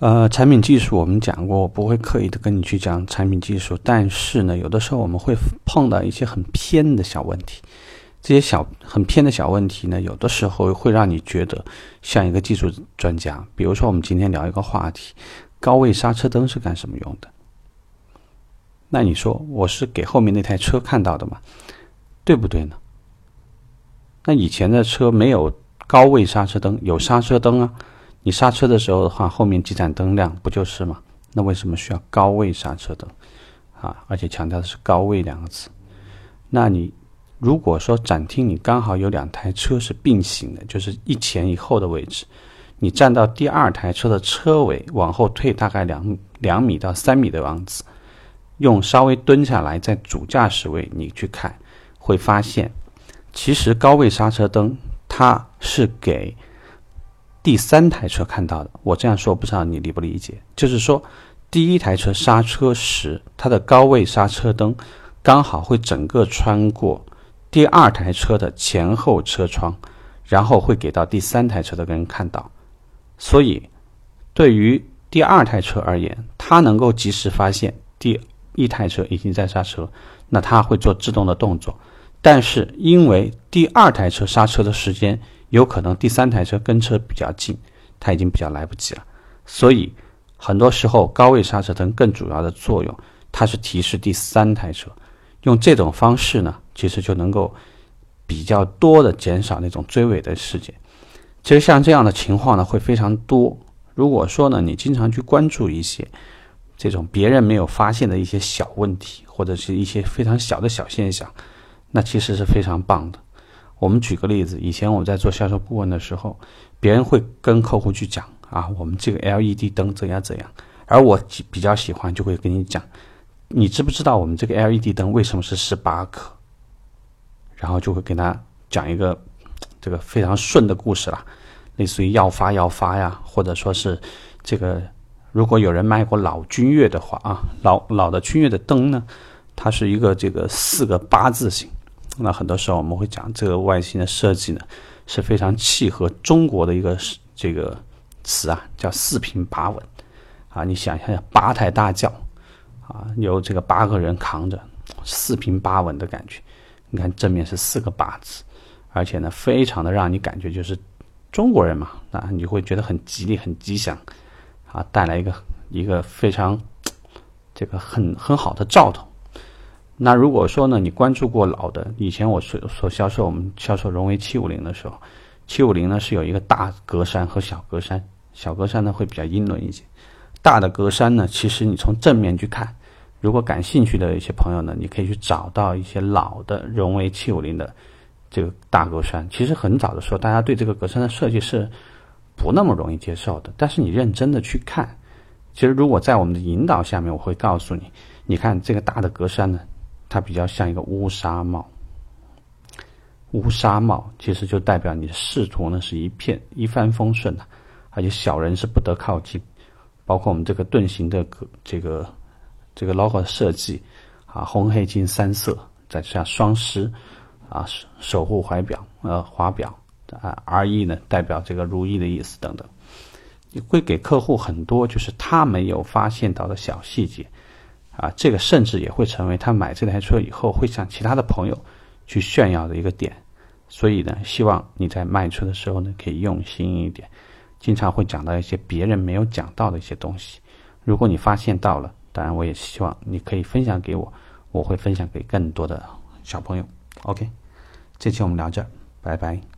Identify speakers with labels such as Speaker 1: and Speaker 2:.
Speaker 1: 呃，产品技术我们讲过，我不会刻意的跟你去讲产品技术，但是呢，有的时候我们会碰到一些很偏的小问题，这些小很偏的小问题呢，有的时候会让你觉得像一个技术专家。比如说，我们今天聊一个话题，高位刹车灯是干什么用的？那你说我是给后面那台车看到的吗？对不对呢？那以前的车没有高位刹车灯，有刹车灯啊。你刹车的时候的话，后面几盏灯亮，不就是吗？那为什么需要高位刹车灯啊？而且强调的是高位两个字。那你如果说展厅你刚好有两台车是并行的，就是一前一后的位置，你站到第二台车的车尾往后退大概两两米到三米的样子，用稍微蹲下来在主驾驶位你去看，会发现其实高位刹车灯它是给。第三台车看到的，我这样说不知道你理不理解？就是说，第一台车刹车时，它的高位刹车灯刚好会整个穿过第二台车的前后车窗，然后会给到第三台车的人看到。所以，对于第二台车而言，它能够及时发现第一台车已经在刹车，那它会做制动的动作。但是，因为第二台车刹车的时间，有可能第三台车跟车比较近，它已经比较来不及了，所以很多时候高位刹车灯更主要的作用，它是提示第三台车。用这种方式呢，其实就能够比较多的减少那种追尾的事件。其实像这样的情况呢，会非常多。如果说呢，你经常去关注一些这种别人没有发现的一些小问题，或者是一些非常小的小现象，那其实是非常棒的。我们举个例子，以前我在做销售顾问的时候，别人会跟客户去讲啊，我们这个 LED 灯怎样怎样，而我比较喜欢就会跟你讲，你知不知道我们这个 LED 灯为什么是十八颗？然后就会跟他讲一个这个非常顺的故事啦，类似于要发要发呀，或者说是这个如果有人卖过老君越的话啊，老老的君越的灯呢，它是一个这个四个八字形。那很多时候我们会讲这个外形的设计呢，是非常契合中国的一个这个词啊，叫四平八稳啊。你想象一下八抬大轿啊，由这个八个人扛着，四平八稳的感觉。你看正面是四个八字，而且呢，非常的让你感觉就是中国人嘛啊，你会觉得很吉利、很吉祥啊，带来一个一个非常这个很很好的兆头。那如果说呢，你关注过老的，以前我所所销售我们销售荣威七五零的时候，七五零呢是有一个大格栅和小格栅，小格栅呢会比较英伦一些，大的格栅呢，其实你从正面去看，如果感兴趣的一些朋友呢，你可以去找到一些老的荣威七五零的这个大格栅。其实很早的时候，大家对这个格栅的设计是不那么容易接受的，但是你认真的去看，其实如果在我们的引导下面，我会告诉你，你看这个大的格栅呢。它比较像一个乌纱帽，乌纱帽其实就代表你的仕途呢是一片一帆风顺的，而且小人是不得靠近。包括我们这个盾形的这个这个 logo 设计啊，红黑金三色，再加上双狮啊，守护怀表呃华表啊，R E 呢代表这个如意的意思等等，你会给客户很多就是他没有发现到的小细节。啊，这个甚至也会成为他买这台车以后会向其他的朋友去炫耀的一个点。所以呢，希望你在卖车的时候呢，可以用心一点，经常会讲到一些别人没有讲到的一些东西。如果你发现到了，当然我也希望你可以分享给我，我会分享给更多的小朋友。OK，这期我们聊这，拜拜。